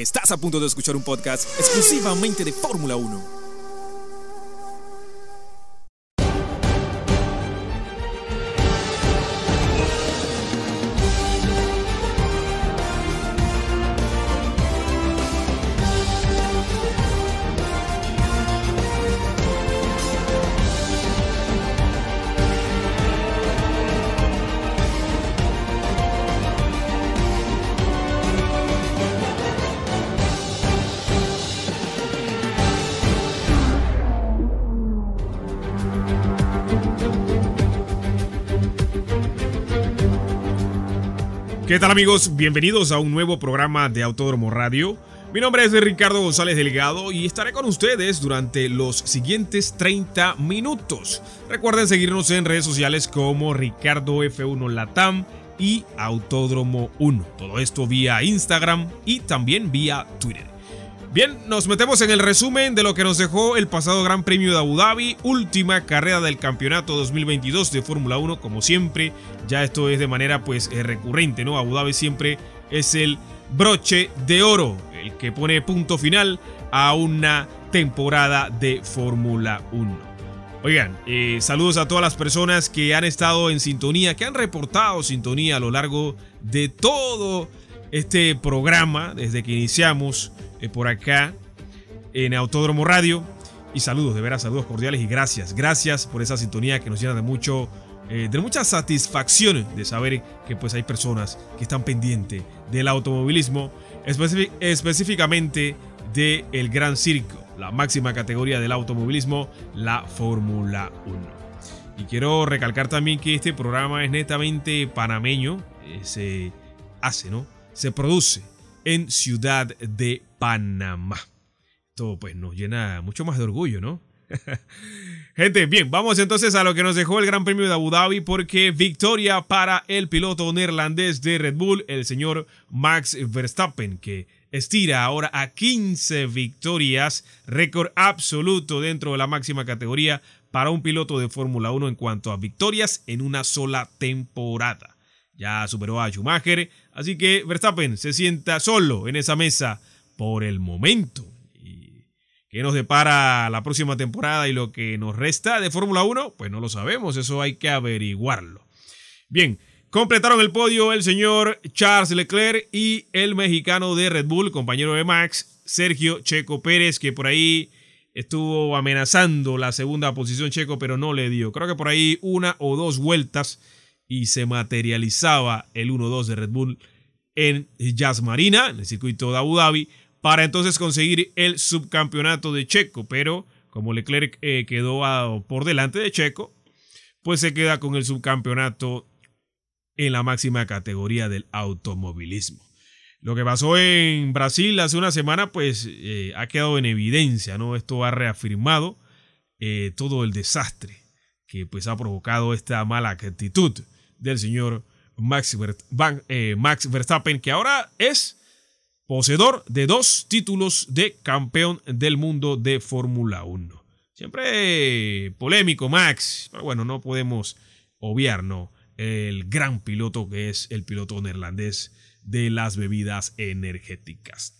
Estás a punto de escuchar un podcast exclusivamente de Fórmula 1. ¿Qué tal amigos? Bienvenidos a un nuevo programa de Autódromo Radio. Mi nombre es Ricardo González Delgado y estaré con ustedes durante los siguientes 30 minutos. Recuerden seguirnos en redes sociales como Ricardo F1 Latam y Autódromo 1. Todo esto vía Instagram y también vía Twitter. Bien, nos metemos en el resumen de lo que nos dejó el pasado Gran Premio de Abu Dhabi, última carrera del campeonato 2022 de Fórmula 1, como siempre, ya esto es de manera pues eh, recurrente, ¿no? Abu Dhabi siempre es el broche de oro, el que pone punto final a una temporada de Fórmula 1. Oigan, eh, saludos a todas las personas que han estado en sintonía, que han reportado sintonía a lo largo de todo este programa, desde que iniciamos eh, por acá en Autódromo Radio. Y saludos, de veras, saludos cordiales y gracias. Gracias por esa sintonía que nos llena de mucho, eh, de mucha satisfacción de saber que pues hay personas que están pendientes del automovilismo, específicamente del el Gran Circo, la máxima categoría del automovilismo, la Fórmula 1. Y quiero recalcar también que este programa es netamente panameño, eh, se hace, ¿no? Se produce en Ciudad de Panamá. Esto pues nos llena mucho más de orgullo, ¿no? Gente, bien, vamos entonces a lo que nos dejó el Gran Premio de Abu Dhabi porque victoria para el piloto neerlandés de Red Bull, el señor Max Verstappen, que estira ahora a 15 victorias, récord absoluto dentro de la máxima categoría para un piloto de Fórmula 1 en cuanto a victorias en una sola temporada. Ya superó a Schumacher, así que Verstappen se sienta solo en esa mesa por el momento. ¿Y ¿Qué nos depara la próxima temporada y lo que nos resta de Fórmula 1? Pues no lo sabemos, eso hay que averiguarlo. Bien, completaron el podio el señor Charles Leclerc y el mexicano de Red Bull, compañero de Max, Sergio Checo Pérez, que por ahí estuvo amenazando la segunda posición Checo, pero no le dio. Creo que por ahí una o dos vueltas y se materializaba el 1-2 de Red Bull en Jazz Marina, en el circuito de Abu Dhabi, para entonces conseguir el subcampeonato de Checo. Pero como Leclerc eh, quedó por delante de Checo, pues se queda con el subcampeonato en la máxima categoría del automovilismo. Lo que pasó en Brasil hace una semana, pues eh, ha quedado en evidencia, ¿no? Esto ha reafirmado eh, todo el desastre que pues ha provocado esta mala actitud del señor eh, Max, Verstappen, que ahora es poseedor de dos títulos de campeón del mundo de Fórmula 1. Siempre polémico Max, pero bueno, no podemos obviar, ¿no? El gran piloto que es el piloto neerlandés de las bebidas energéticas.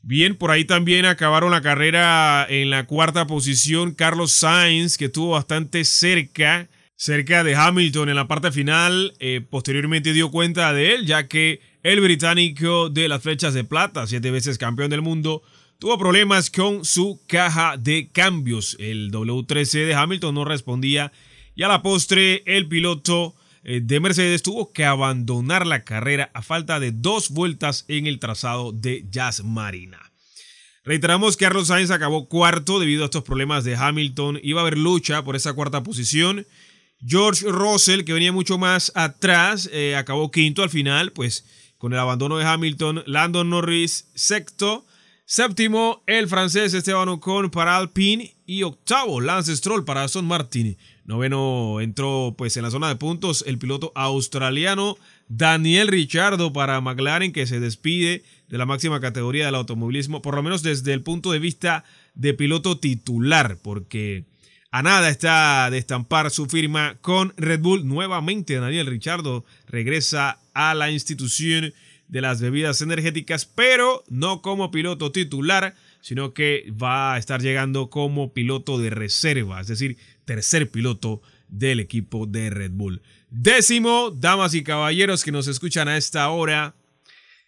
Bien, por ahí también acabaron la carrera en la cuarta posición Carlos Sainz, que estuvo bastante cerca cerca de Hamilton en la parte final. Eh, posteriormente dio cuenta de él, ya que el británico de las flechas de plata, siete veces campeón del mundo, tuvo problemas con su caja de cambios. El W13 de Hamilton no respondía y a la postre el piloto eh, de Mercedes tuvo que abandonar la carrera a falta de dos vueltas en el trazado de Jazz Marina. Reiteramos que Carlos Sainz acabó cuarto debido a estos problemas de Hamilton. Iba a haber lucha por esa cuarta posición. George Russell, que venía mucho más atrás, eh, acabó quinto al final, pues con el abandono de Hamilton. Landon Norris, sexto. Séptimo, el francés Esteban Ocon para Alpine. Y octavo, Lance Stroll para Aston Martin. Noveno entró pues en la zona de puntos el piloto australiano Daniel Ricciardo para McLaren, que se despide de la máxima categoría del automovilismo, por lo menos desde el punto de vista de piloto titular, porque a nada está de estampar su firma con Red Bull. Nuevamente Daniel Richardo regresa a la institución de las bebidas energéticas, pero no como piloto titular, sino que va a estar llegando como piloto de reserva, es decir, tercer piloto del equipo de Red Bull. Décimo, damas y caballeros que nos escuchan a esta hora,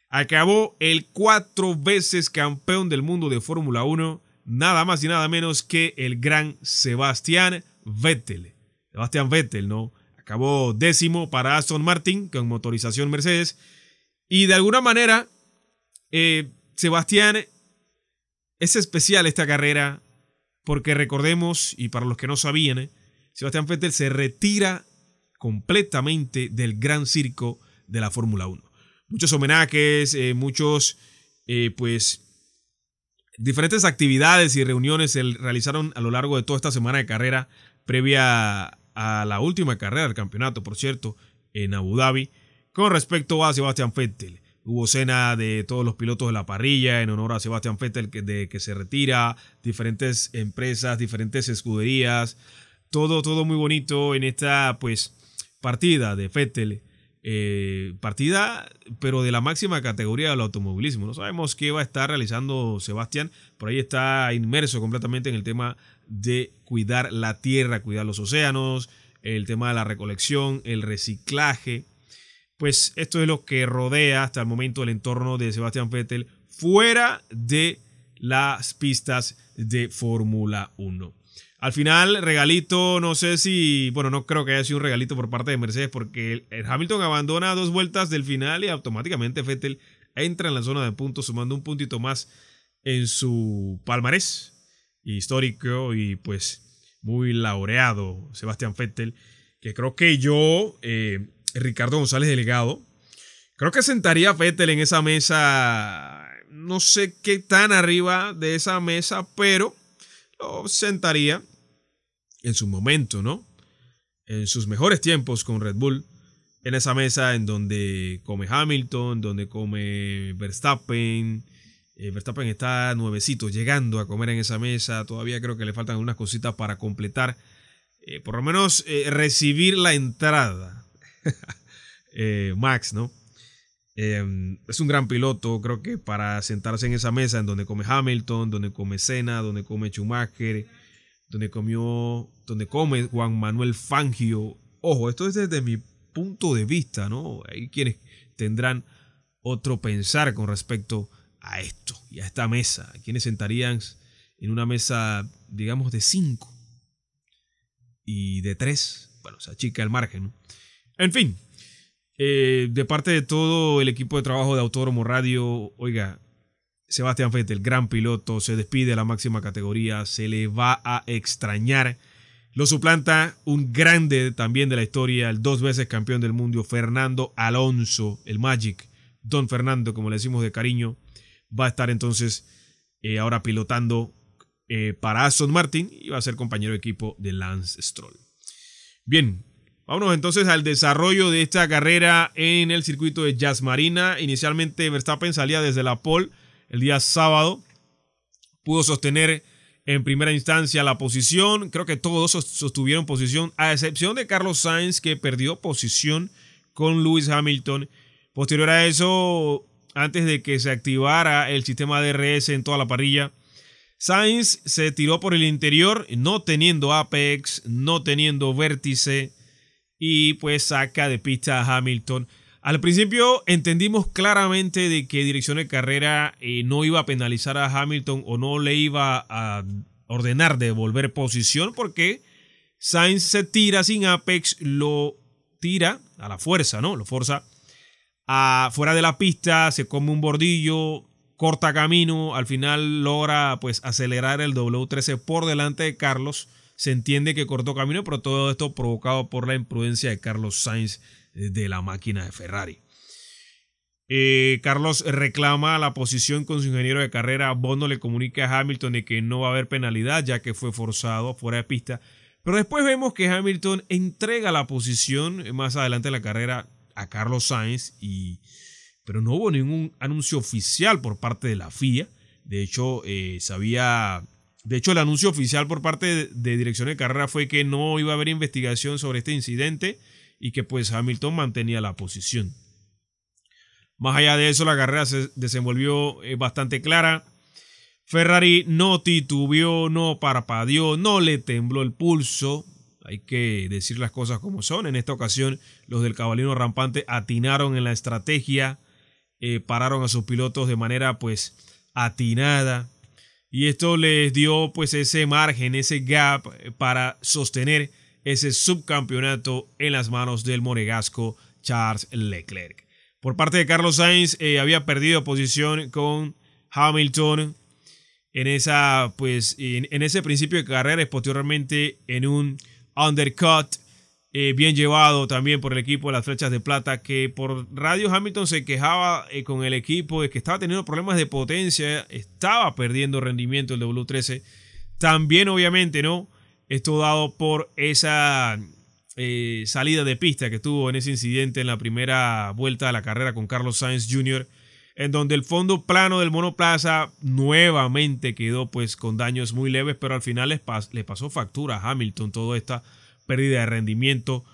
acabó el cuatro veces campeón del mundo de Fórmula 1, nada más y nada menos que el gran Sebastián Vettel. Sebastián Vettel, ¿no? Acabó décimo para Aston Martin con motorización Mercedes. Y de alguna manera, eh, Sebastián es especial esta carrera porque recordemos, y para los que no sabían, Sebastián Vettel se retira completamente del gran circo de la Fórmula 1. Muchos homenajes, eh, muchos, eh, pues, diferentes actividades y reuniones se realizaron a lo largo de toda esta semana de carrera previa a la última carrera del campeonato, por cierto, en Abu Dhabi, con respecto a Sebastián Vettel. Hubo cena de todos los pilotos de la parrilla en honor a Sebastián Vettel que, de que se retira, diferentes empresas, diferentes escuderías, todo, todo muy bonito en esta pues partida de Vettel. Eh, partida, pero de la máxima categoría del automovilismo. No sabemos qué va a estar realizando Sebastián. Por ahí está inmerso completamente en el tema de cuidar la tierra, cuidar los océanos, el tema de la recolección, el reciclaje. Pues esto es lo que rodea hasta el momento el entorno de Sebastián Vettel fuera de las pistas de Fórmula 1. Al final, regalito, no sé si, bueno, no creo que haya sido un regalito por parte de Mercedes porque el, Hamilton abandona dos vueltas del final y automáticamente Vettel entra en la zona de puntos sumando un puntito más en su palmarés histórico y pues muy laureado Sebastián Vettel, que creo que yo, eh, Ricardo González Delegado, creo que sentaría a Vettel en esa mesa, no sé qué tan arriba de esa mesa, pero lo sentaría en su momento, ¿no? En sus mejores tiempos con Red Bull, en esa mesa en donde come Hamilton, donde come Verstappen. Eh, Verstappen está nuevecito, llegando a comer en esa mesa. Todavía creo que le faltan algunas cositas para completar. Eh, por lo menos eh, recibir la entrada. Max, ¿no? es un gran piloto, creo que para sentarse en esa mesa en donde come Hamilton, donde come Senna, donde come Schumacher, donde comió, donde come Juan Manuel Fangio. Ojo, esto es desde mi punto de vista, ¿no? Hay quienes tendrán otro pensar con respecto a esto y a esta mesa. Quienes sentarían en una mesa, digamos, de cinco y de tres. Bueno, se achica el margen. En fin, eh, de parte de todo el equipo de trabajo de Autódromo Radio, oiga, Sebastián Vettel, gran piloto, se despide a la máxima categoría, se le va a extrañar. Lo suplanta un grande también de la historia, el dos veces campeón del mundo, Fernando Alonso, el Magic, Don Fernando, como le decimos de cariño, va a estar entonces eh, ahora pilotando eh, para Aston Martin y va a ser compañero de equipo de Lance Stroll. Bien, vámonos entonces al desarrollo de esta carrera en el circuito de Jazz Marina. Inicialmente Verstappen salía desde la pole el día sábado. Pudo sostener en primera instancia la posición. Creo que todos sostuvieron posición, a excepción de Carlos Sainz, que perdió posición con Lewis Hamilton. Posterior a eso, antes de que se activara el sistema DRS en toda la parrilla, Sainz se tiró por el interior, no teniendo apex, no teniendo vértice, y pues saca de pista a Hamilton. Al principio entendimos claramente de que dirección de carrera eh, no iba a penalizar a Hamilton o no le iba a ordenar devolver posición porque Sainz se tira sin apex, lo tira a la fuerza, ¿no? Lo forza a fuera de la pista, se come un bordillo, corta camino, al final logra pues acelerar el W13 por delante de Carlos. Se entiende que cortó camino, pero todo esto provocado por la imprudencia de Carlos Sainz de la máquina de Ferrari. Eh, Carlos reclama la posición con su ingeniero de carrera. Bono le comunica a Hamilton de que no va a haber penalidad ya que fue forzado fuera de pista. Pero después vemos que Hamilton entrega la posición más adelante de la carrera a Carlos Sainz. Y, pero no hubo ningún anuncio oficial por parte de la FIA. De hecho, eh, sabía, de hecho el anuncio oficial por parte de dirección de carrera fue que no iba a haber investigación sobre este incidente y que pues Hamilton mantenía la posición. Más allá de eso, la carrera se desenvolvió eh, bastante clara. Ferrari no titubeó, no parpadeó, no le tembló el pulso. Hay que decir las cosas como son. En esta ocasión, los del caballero rampante atinaron en la estrategia, eh, pararon a sus pilotos de manera pues atinada. Y esto les dio pues ese margen, ese gap eh, para sostener ese subcampeonato en las manos del monegasco Charles Leclerc. Por parte de Carlos Sainz eh, había perdido posición con Hamilton en esa pues en, ese principio de carrera posteriormente en un undercut eh, bien llevado también por el equipo de las flechas de plata que por radio Hamilton se quejaba eh, con el equipo de que estaba teniendo problemas de potencia, estaba perdiendo rendimiento el W13. También obviamente, ¿no? Esto dado por esa eh, salida de pista que tuvo en ese incidente en la primera vuelta de la carrera con Carlos Sainz Jr., en donde el fondo plano del monoplaza nuevamente quedó pues con daños muy leves, pero al final le pasó factura a Hamilton toda esta pérdida de rendimiento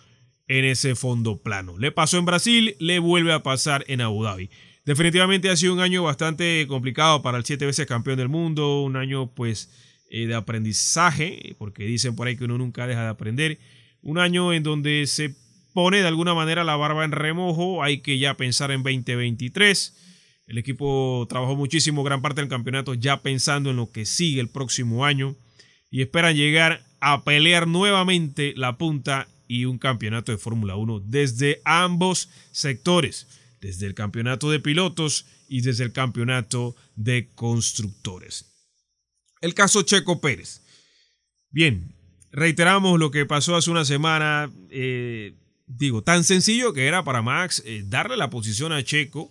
en ese fondo plano. Le pasó en Brasil, le vuelve a pasar en Abu Dhabi. Definitivamente ha sido un año bastante complicado para el siete veces campeón del mundo, un año pues eh, de aprendizaje, porque dicen por ahí que uno nunca deja de aprender, un año en donde se pone de alguna manera la barba en remojo, hay que ya pensar en 2023. El equipo trabajó muchísimo gran parte del campeonato ya pensando en lo que sigue el próximo año y esperan llegar a pelear nuevamente la punta y un campeonato de Fórmula 1 desde ambos sectores, desde el campeonato de pilotos y desde el campeonato de constructores. El caso Checo Pérez. Bien, reiteramos lo que pasó hace una semana. Eh, digo, tan sencillo que era para Max eh, darle la posición a Checo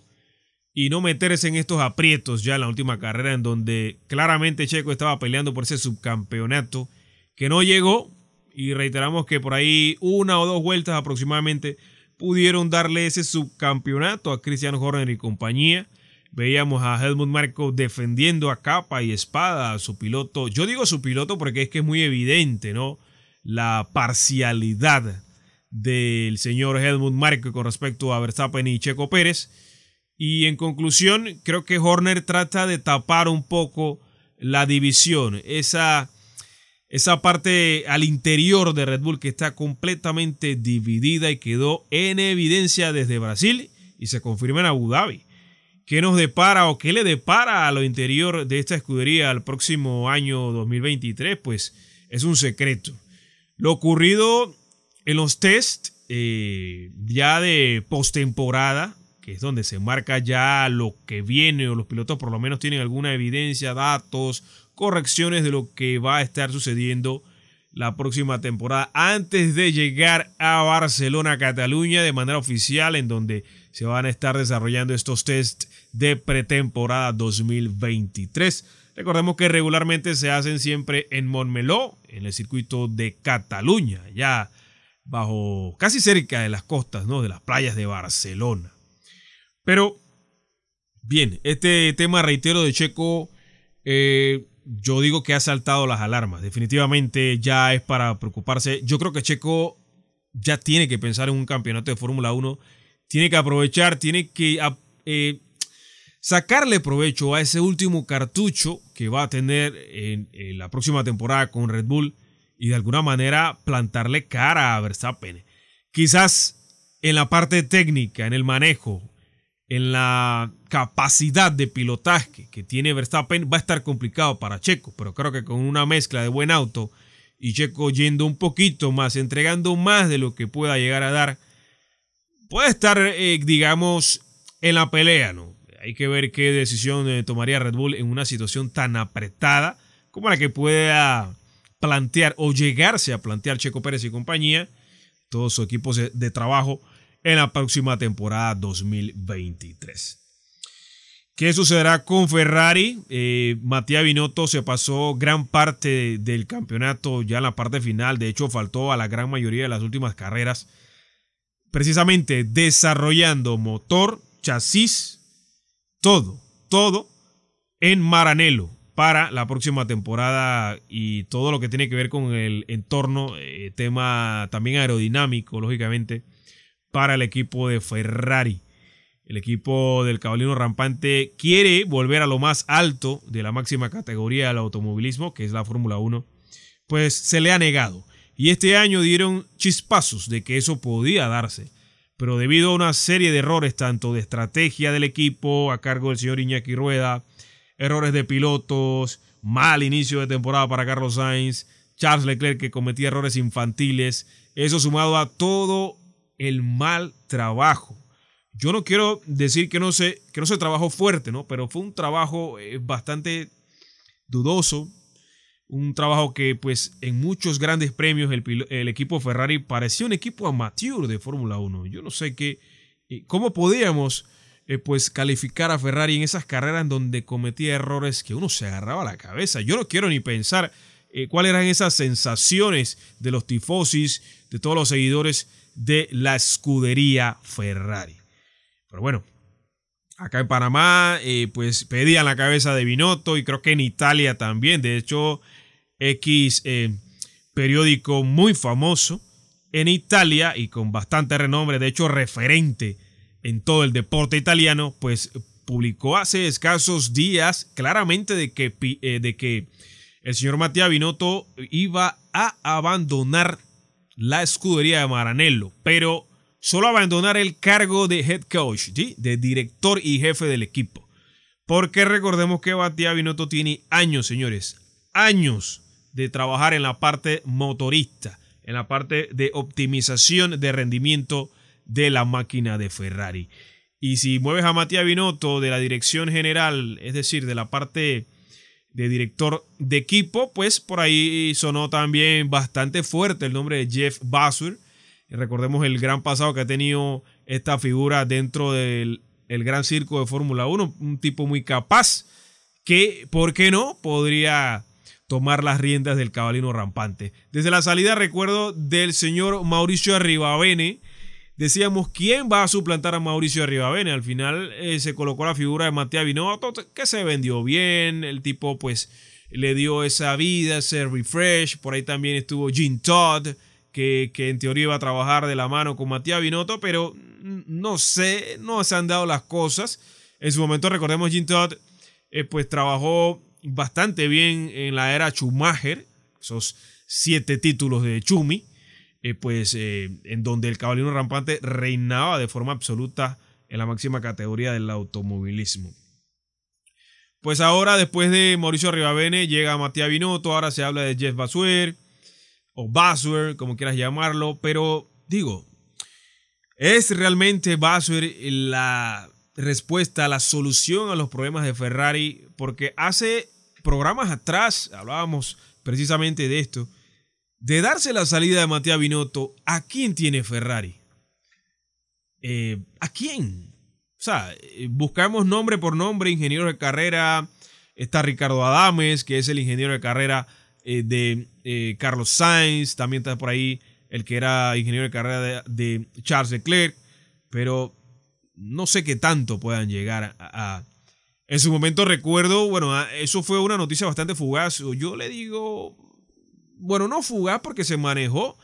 y no meterse en estos aprietos ya en la última carrera en donde claramente Checo estaba peleando por ese subcampeonato que no llegó y reiteramos que por ahí una o dos vueltas aproximadamente pudieron darle ese subcampeonato a Christian Horner y compañía. Veíamos a Helmut Marko defendiendo a capa y espada a su piloto. Yo digo su piloto porque es que es muy evidente, ¿no? La parcialidad del señor Helmut Marko con respecto a Verstappen y Checo Pérez. Y en conclusión, creo que Horner trata de tapar un poco la división, esa esa parte al interior de Red Bull que está completamente dividida y quedó en evidencia desde Brasil y se confirma en Abu Dhabi. ¿Qué nos depara o qué le depara a lo interior de esta escudería al próximo año 2023? Pues es un secreto. Lo ocurrido en los test eh, ya de postemporada, que es donde se marca ya lo que viene o los pilotos por lo menos tienen alguna evidencia, datos correcciones de lo que va a estar sucediendo la próxima temporada antes de llegar a Barcelona, Cataluña de manera oficial en donde se van a estar desarrollando estos test de pretemporada 2023. Recordemos que regularmente se hacen siempre en Montmeló, en el circuito de Cataluña, ya bajo casi cerca de las costas, ¿no? de las playas de Barcelona. Pero bien, este tema reitero de Checo eh, yo digo que ha saltado las alarmas. Definitivamente ya es para preocuparse. Yo creo que Checo ya tiene que pensar en un campeonato de Fórmula 1. Tiene que aprovechar, tiene que eh, sacarle provecho a ese último cartucho que va a tener en, la próxima temporada con Red Bull y de alguna manera plantarle cara a Verstappen. Quizás en la parte técnica, en el manejo, en la capacidad de pilotaje que tiene Verstappen va a estar complicado para Checo, pero creo que con una mezcla de buen auto y Checo yendo un poquito más, entregando más de lo que pueda llegar a dar, puede estar, eh, digamos, en la pelea, ¿no? Hay que ver qué decisión eh, tomaría Red Bull en una situación tan apretada como la que pueda plantear o llegarse a plantear Checo Pérez y compañía, todos su equipo de trabajo en la próxima temporada 2023. ¿Qué sucederá con Ferrari? Eh, Matías Binotto se pasó gran parte del campeonato ya en la parte final. De hecho, faltó a la gran mayoría de las últimas carreras. Precisamente desarrollando motor, chasis, todo, todo en Maranello para la próxima temporada y todo lo que tiene que ver con el entorno, eh, tema también aerodinámico, lógicamente para el equipo de Ferrari. El equipo del caballino rampante quiere volver a lo más alto de la máxima categoría del automovilismo, que es la Fórmula 1, pues se le ha negado. Y este año dieron chispazos de que eso podía darse. Pero debido a una serie de errores, tanto de estrategia del equipo a cargo del señor Iñaki Rueda, errores de pilotos, mal inicio de temporada para Carlos Sainz, Charles Leclerc que cometía errores infantiles, eso sumado a todo el mal trabajo. Yo no quiero decir que no se, que no se trabajó fuerte, ¿no? Pero fue un trabajo eh, bastante dudoso, un trabajo que pues en muchos grandes premios el, equipo Ferrari parecía un equipo amateur de Fórmula 1. Yo no sé qué, eh, cómo podíamos eh, pues calificar a Ferrari en esas carreras en donde cometía errores que uno se agarraba la cabeza. Yo no quiero ni pensar eh, cuáles eran esas sensaciones de los tifosis, de todos los seguidores de la escudería Ferrari. Pero bueno, acá en Panamá, pues pedían la cabeza de Binotto y creo que en Italia también. De hecho, X eh, periódico muy famoso en Italia y con bastante renombre, de hecho referente en todo el deporte italiano, pues publicó hace escasos días claramente de que, eh, el señor Matías Binotto iba a abandonar la escudería de Maranello, pero solo abandonar el cargo de head coach, de director y jefe del equipo. Porque recordemos que Matías Binotto tiene años, señores, años de trabajar en la parte motorista, en la parte de optimización de rendimiento de la máquina de Ferrari. Y si mueves a Matías Binotto de la dirección general, es decir, de la parte de director de equipo, pues por ahí sonó también bastante fuerte el nombre de Jeff Basur. Recordemos el gran pasado que ha tenido esta figura dentro del gran circo de Fórmula 1, un tipo muy capaz que, ¿por qué no? Podría tomar las riendas del cabalino rampante. Desde la salida recuerdo del señor Mauricio Arribavene, decíamos quién va a suplantar a Mauricio Arribavene. Al final eh, se colocó la figura de Matías Binotto, que se vendió bien, el tipo pues le dio esa vida, ese refresh. Por ahí también estuvo Gene Todd, que, en teoría iba a trabajar de la mano con Matías Binotto, pero no sé, no se han dado las cosas. En su momento recordemos Gene Todd, eh, pues trabajó bastante bien en la era Schumacher, esos siete títulos de Chumi, eh, pues eh, en donde el caballero rampante reinaba de forma absoluta en la máxima categoría del automovilismo. Pues ahora, después de Mauricio Rivavene, llega Matías Binotto, ahora se habla de Jeff Basuer, o Basuer, como quieras llamarlo, pero digo, ¿es realmente Basuer la respuesta, la solución a los problemas de Ferrari? Porque hace programas atrás hablábamos precisamente de esto, de darse la salida de Matías Binotto, ¿a quién tiene Ferrari? Eh, ¿A quién? O sea, eh, buscamos nombre por nombre, ingeniero de carrera, está Ricardo Adames, que es el ingeniero de carrera eh, de Carlos Sainz, también está por ahí el que era ingeniero de carrera de, Charles Leclerc, pero no sé qué tanto puedan llegar a en su momento recuerdo, bueno, eso fue una noticia bastante fugaz. Yo le digo, bueno, no fugaz porque se manejó.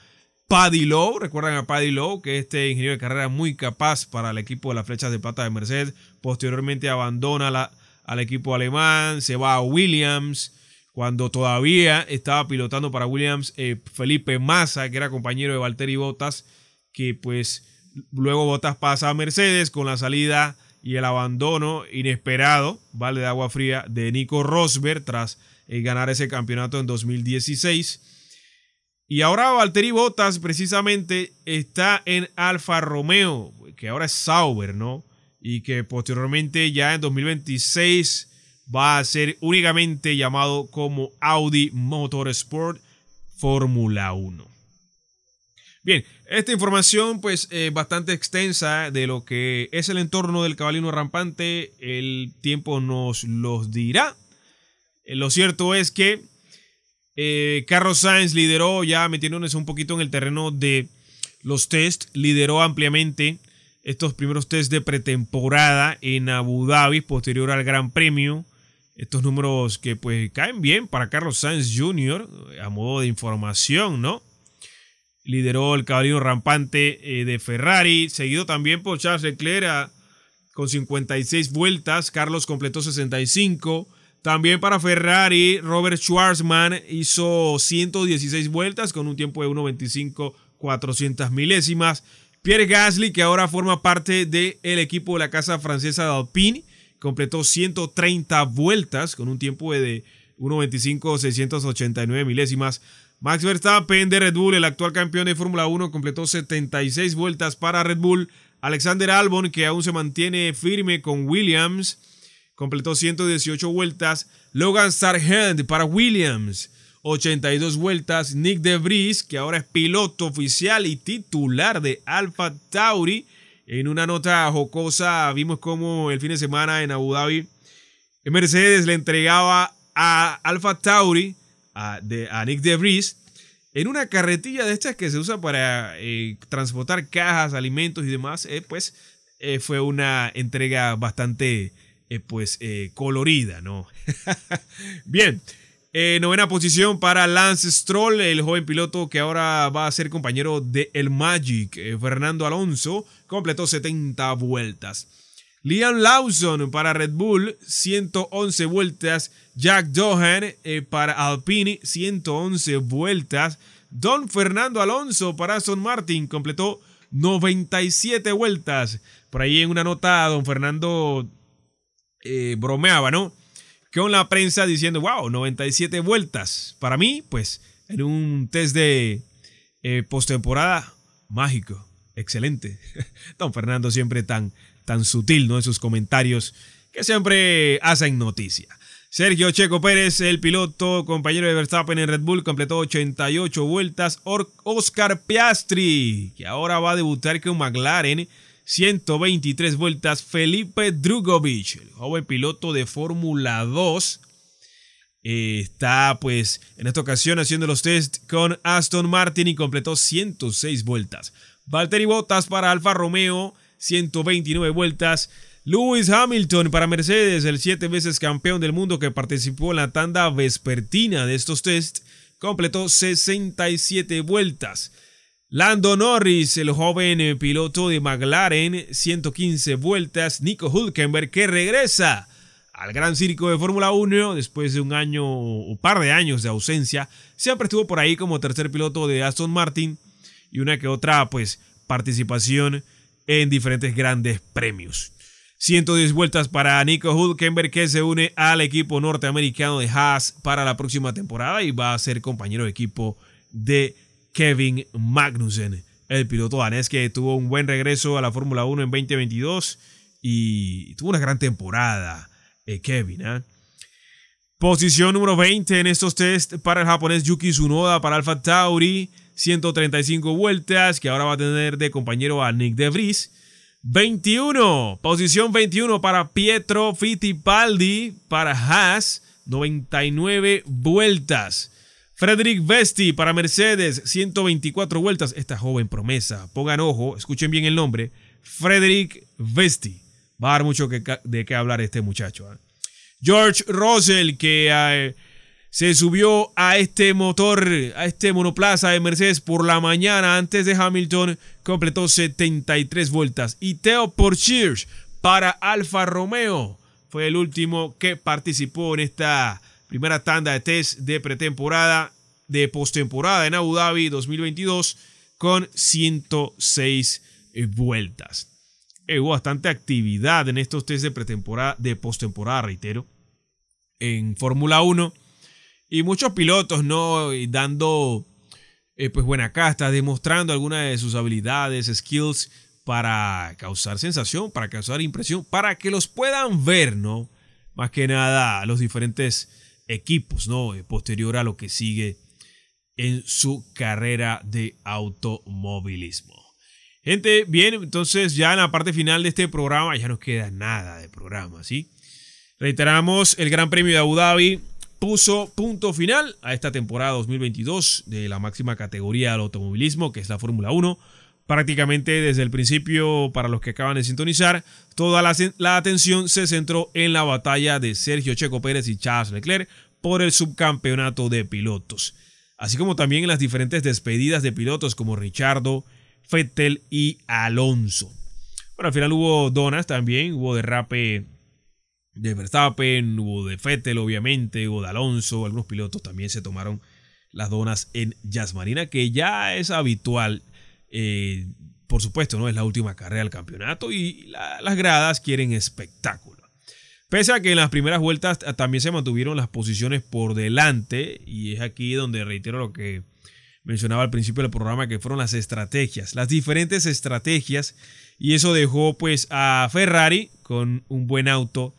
Paddy Lowe, recuerdan a Paddy Lowe, que este ingeniero de carrera muy capaz para el equipo de las flechas de plata de Mercedes. Posteriormente abandona la, al equipo alemán, se va a Williams. Cuando todavía estaba pilotando para Williams eh, Felipe Massa, que era compañero de Valtteri Bottas, que pues luego Bottas pasa a Mercedes con la salida y el abandono inesperado, vale, de agua fría de Nico Rosberg tras eh, ganar ese campeonato en 2016. Y ahora Valtteri Bottas precisamente está en Alfa Romeo, que ahora es Sauber, ¿no? Y que posteriormente ya en 2026 va a ser únicamente llamado como Audi Motorsport Fórmula 1. Bien, esta información pues eh, bastante extensa de lo que es el entorno del cabalino rampante, el tiempo nos los dirá. Eh, lo cierto es que eh, Carlos Sainz lideró, ya metiéndonos un poquito en el terreno de los test, lideró ampliamente estos primeros test de pretemporada en Abu Dhabi, posterior al Gran Premio. Estos números que pues caen bien para Carlos Sainz Jr. a modo de información, ¿no? lideró el caballero rampante eh, de Ferrari, seguido también por Charles Leclerc con 56 vueltas. Carlos completó 65. También para Ferrari, Robert Schwarzman hizo 116 vueltas con un tiempo de 1.25 400 milésimas. Pierre Gasly, que ahora forma parte del equipo de la casa francesa de Alpine, completó 130 vueltas con un tiempo de 1.25 689 milésimas. Max Verstappen de Red Bull, el actual campeón de Fórmula 1, completó 76 vueltas para Red Bull. Alexander Albon, que aún se mantiene firme con Williams, completó 118 vueltas. Logan Sargent para Williams, 82 vueltas. Nick De Vries, que ahora es piloto oficial y titular de Alfa Tauri. En una nota jocosa, vimos como el fin de semana en Abu Dhabi, Mercedes le entregaba a Alfa Tauri a, de, a Nick DeVries en una carretilla de estas que se usa para eh, transportar cajas, alimentos y demás, eh, pues eh, fue una entrega bastante pues colorida, ¿no? Bien, novena posición para Lance Stroll, el joven piloto que ahora va a ser compañero de el Magic, Fernando Alonso, completó 70 vueltas. Liam Lawson para Red Bull, 111 vueltas. Jack Dohan eh, para Alpine, 111 vueltas. Don Fernando Alonso para Aston Martin completó 97 vueltas. Por ahí en una nota, don Fernando eh, bromeaba, ¿no? Con la prensa diciendo, wow, 97 vueltas. Para mí, pues, en un test de eh, postemporada, mágico, excelente. Don Fernando siempre tan, tan sutil, ¿no? En sus comentarios que siempre hacen noticia. Sergio Checo Pérez, el piloto, compañero de Verstappen en Red Bull, completó 88 vueltas. Oscar Piastri, que ahora va a debutar con McLaren, 123 vueltas. Felipe Drugovic, el joven piloto de Fórmula 2, está pues en esta ocasión haciendo los test con Aston Martin y completó 106 vueltas. Valtteri Bottas para Alfa Romeo, 129 vueltas. Lewis Hamilton para Mercedes, el siete veces campeón del mundo que participó en la tanda vespertina de estos test, completó 67 vueltas. Lando Norris, el joven piloto de McLaren, 115 vueltas. Nico Hulkenberg que regresa al gran circo de Fórmula 1 después de un año o par de años de ausencia. Siempre estuvo por ahí como tercer piloto de Aston Martin y una que otra pues participación en diferentes grandes premios. 110 vueltas para Nico Hulkenberg que se une al equipo norteamericano de Haas para la próxima temporada y va a ser compañero de equipo de Kevin Magnussen, el piloto danés que tuvo un buen regreso a la Fórmula 1 en 2022 y tuvo una gran temporada. Eh, Kevin, ¿eh? Posición número 20 en estos test para el japonés Yuki Tsunoda para Alfa Tauri, 135 vueltas que ahora va a tener de compañero a Nick De Vries. 21. Posición 21 para Pietro Fittipaldi para Haas. 99 vueltas. Frederick Vesti para Mercedes. 124 vueltas. Esta joven promesa. Pongan ojo, escuchen bien el nombre. Frederick Vesti. Va a dar mucho de qué hablar este muchacho. ¿eh? George Russell, que eh, se subió a este motor, a este monoplaza de Mercedes por la mañana antes de Hamilton, completó 73 vueltas. Y Theo Porcher para Alfa Romeo fue el último que participó en esta primera tanda de test de pretemporada, de postemporada en Abu Dhabi 2022 con 106 vueltas. Hubo bastante actividad en estos test de pretemporada, de postemporada, reitero, en Fórmula 1 y muchos pilotos, ¿no? Dando, eh, pues buena casta, demostrando algunas de sus habilidades, skills para causar sensación, para causar impresión, para que los puedan ver, ¿no? Más que nada los diferentes equipos, ¿no? Eh, posterior a lo que sigue en su carrera de automovilismo. Gente, bien, entonces ya en la parte final de este programa ya no queda nada de programa, ¿sí? Reiteramos el Gran Premio de Abu Dhabi puso punto final a esta temporada 2022 de la máxima categoría del automovilismo, que es la Fórmula 1. Prácticamente desde el principio, para los que acaban de sintonizar, toda la, atención se centró en la batalla de Sergio Checo Pérez y Charles Leclerc por el subcampeonato de pilotos, así como también en las diferentes despedidas de pilotos como Richardo, Fettel y Alonso. Bueno, al final hubo donas también, hubo derrape de Verstappen, hubo de Fettel obviamente, hubo de Alonso, algunos pilotos también se tomaron las donas en Jazz Marina, que ya es habitual. Eh, por supuesto, no es la última carrera del campeonato y las gradas quieren espectáculo. Pese a que en las primeras vueltas también se mantuvieron las posiciones por delante, y es aquí donde reitero lo que mencionaba al principio del programa, que fueron las estrategias, las diferentes estrategias, y eso dejó pues a Ferrari con un buen auto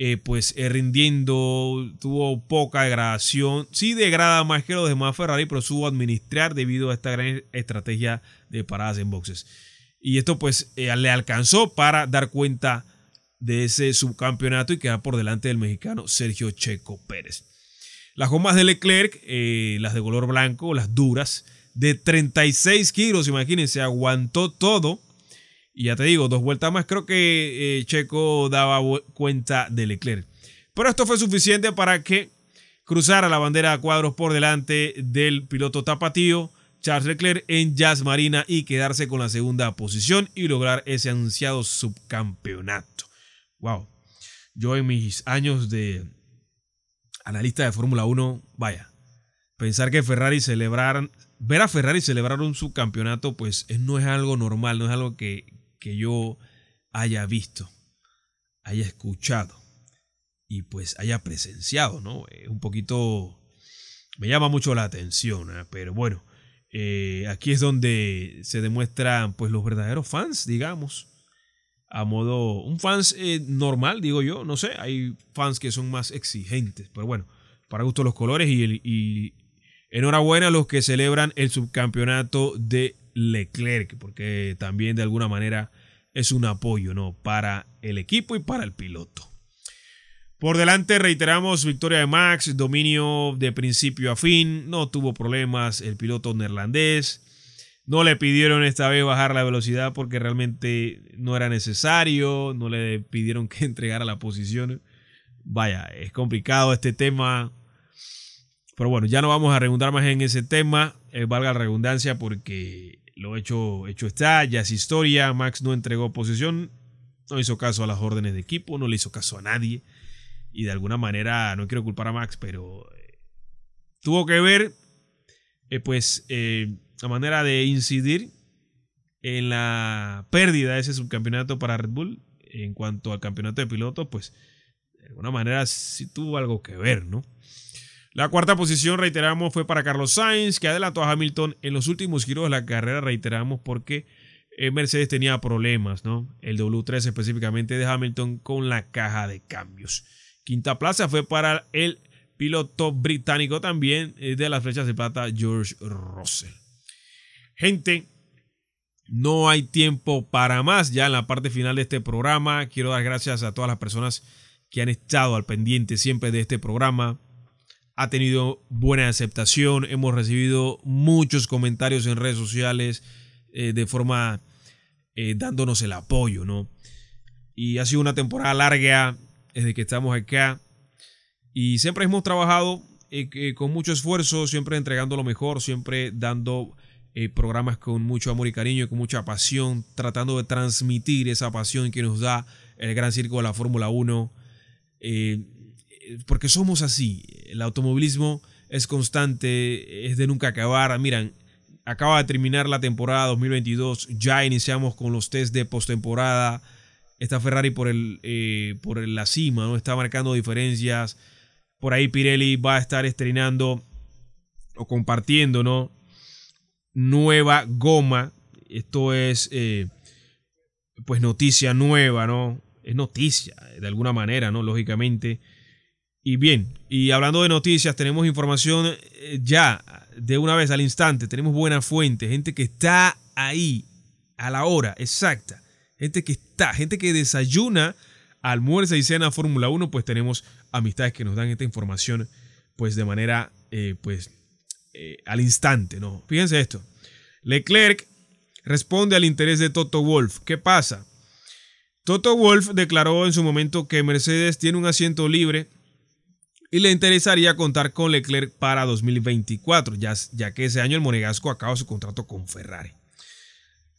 eh, pues eh, rindiendo, tuvo poca degradación, sí degrada más que los demás Ferrari, pero supo administrar debido a esta gran estrategia de paradas en boxes. Y esto pues eh, le alcanzó para dar cuenta de ese subcampeonato y quedar por delante del mexicano Sergio Checo Pérez. Las gomas de Leclerc, las de color blanco, las duras, de 36 kilos, imagínense, aguantó todo y ya te digo, dos vueltas más, creo que eh, Checo daba cuenta de Leclerc. Pero esto fue suficiente para que cruzara la bandera a cuadros por delante del piloto tapatío Charles Leclerc en Jazz Marina y quedarse con la segunda posición y lograr ese anunciado subcampeonato. Wow. Yo en mis años de analista de Fórmula 1, vaya, pensar que Ferrari celebraran, ver a Ferrari celebrar un subcampeonato, pues no es algo normal, no es algo que, que yo haya visto, haya escuchado y pues haya presenciado, ¿no? Es un poquito, me llama mucho la atención, ¿eh? pero bueno, eh, aquí es donde se demuestran pues los verdaderos fans, digamos, a modo, un fans eh, normal, digo yo, no sé, hay fans que son más exigentes, pero bueno, para gusto los colores y, y enhorabuena a los que celebran el subcampeonato de Leclerc, porque también de alguna manera es un apoyo ¿no? para el equipo y para el piloto. Por delante reiteramos victoria de Max, dominio de principio a fin, no tuvo problemas el piloto neerlandés. No le pidieron esta vez bajar la velocidad porque realmente no era necesario, no le pidieron que entregara la posición. Vaya, es complicado este tema. Pero bueno, ya no vamos a redundar más en ese tema, eh, valga la redundancia porque lo hecho, hecho está, ya es historia. Max no entregó posición, no hizo caso a las órdenes de equipo, no le hizo caso a nadie. Y de alguna manera, no quiero culpar a Max, pero eh, tuvo que ver, eh, pues, eh, la manera de incidir en la pérdida de ese subcampeonato para Red Bull. En cuanto al campeonato de pilotos, pues, de alguna manera sí tuvo algo que ver, ¿no? La cuarta posición, reiteramos, fue para Carlos Sainz, que adelantó a Hamilton en los últimos giros de la carrera, reiteramos, porque eh, Mercedes tenía problemas, ¿no? El W3 específicamente de Hamilton con la caja de cambios. Quinta plaza fue para el piloto británico también eh, de las flechas de plata, George Russell. Gente, no hay tiempo para más ya en la parte final de este programa. Quiero dar gracias a todas las personas que han estado al pendiente siempre de este programa ha tenido buena aceptación. Hemos recibido muchos comentarios en redes sociales eh, de forma eh, dándonos el apoyo, ¿no? Y ha sido una temporada larga desde que estamos acá. Y siempre hemos trabajado eh, con mucho esfuerzo, siempre entregando lo mejor, siempre dando programas con mucho amor y cariño con mucha pasión, tratando de transmitir esa pasión que nos da el gran circo de la Fórmula 1 porque somos así. El automovilismo es constante, es de nunca acabar. Miran, acaba de terminar la temporada 2022, ya iniciamos con los test de postemporada. Está Ferrari por, el, eh, por la cima, ¿no? Está marcando diferencias. Por ahí Pirelli va a estar estrenando o compartiendo, ¿no? Nueva goma. Esto es, eh, pues, noticia nueva, ¿no? Es noticia, de alguna manera, ¿no? Lógicamente. Y bien, y hablando de noticias, tenemos información eh, ya de una vez al instante, tenemos buena fuente, gente que está ahí a la hora exacta, gente que está, gente que desayuna, almuerza y cena Fórmula 1, pues tenemos amistades que nos dan esta información pues de manera eh, pues eh, al instante, ¿no? Fíjense esto. Leclerc responde al interés de Toto Wolf. ¿Qué pasa? Toto Wolf declaró en su momento que Mercedes tiene un asiento libre y le interesaría contar con Leclerc para 2024, ya, ya que ese año el monegasco acaba su contrato con Ferrari.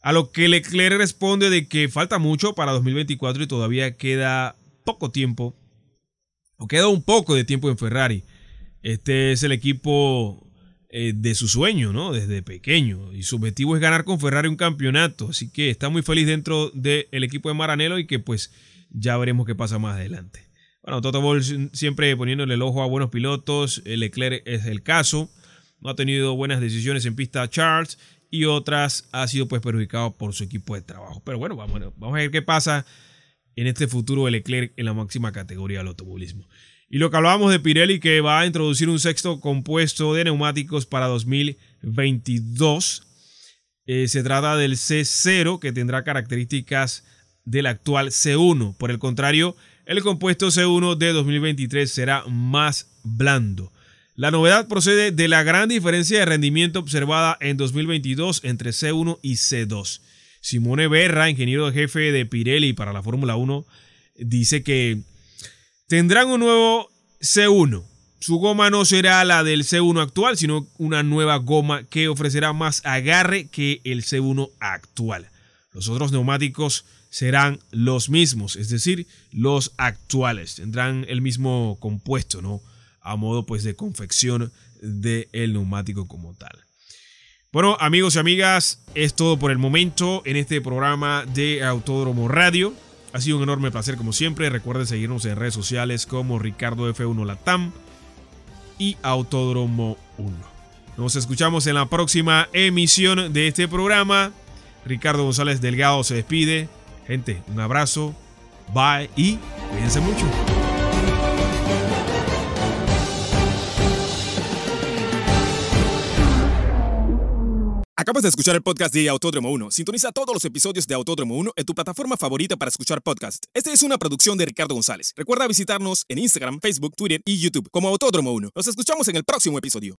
A lo que Leclerc responde de que falta mucho para 2024 y todavía queda poco tiempo, o queda un poco de tiempo en Ferrari. Este es el equipo eh, de su sueño, ¿no? Desde pequeño. Y su objetivo es ganar con Ferrari un campeonato. Así que está muy feliz dentro del equipo de Maranello y que pues ya veremos qué pasa más adelante. Bueno, Toto Wolff siempre poniéndole el ojo a buenos pilotos. Leclerc es el caso. No ha tenido buenas decisiones en pista Charles y otras ha sido pues perjudicado por su equipo de trabajo. Pero bueno, vamos, vamos a ver qué pasa en este futuro de Leclerc en la máxima categoría del automovilismo. Y lo que hablábamos de Pirelli que va a introducir un sexto compuesto de neumáticos para 2022. Eh, se trata del C0 que tendrá características del actual C1. Por el contrario, el compuesto C1 de 2023 será más blando. La novedad procede de la gran diferencia de rendimiento observada en 2022 entre C1 y C2. Simone Berra, ingeniero jefe de Pirelli para la Fórmula 1, dice que Tendrán un nuevo C1. Su goma no será la del C1 actual, sino una nueva goma que ofrecerá más agarre que el C1 actual. Los otros neumáticos serán los mismos, es decir, los actuales. Tendrán el mismo compuesto, ¿no? A modo pues de confección del neumático como tal. Bueno, amigos y amigas, es todo por el momento en este programa de Autódromo Radio. Ha sido un enorme placer como siempre. Recuerden seguirnos en redes sociales como Ricardo F1 Latam y Autódromo 1. Nos escuchamos en la próxima emisión de este programa. Ricardo González Delgado se despide. Gente, un abrazo. Bye y cuídense mucho. Acabas de escuchar el podcast de Autódromo 1. Sintoniza todos los episodios de Autódromo 1 en tu plataforma favorita para escuchar podcast. Esta es una producción de Ricardo González. Recuerda visitarnos en Instagram, Facebook, Twitter y YouTube como Autódromo 1. Nos escuchamos en el próximo episodio.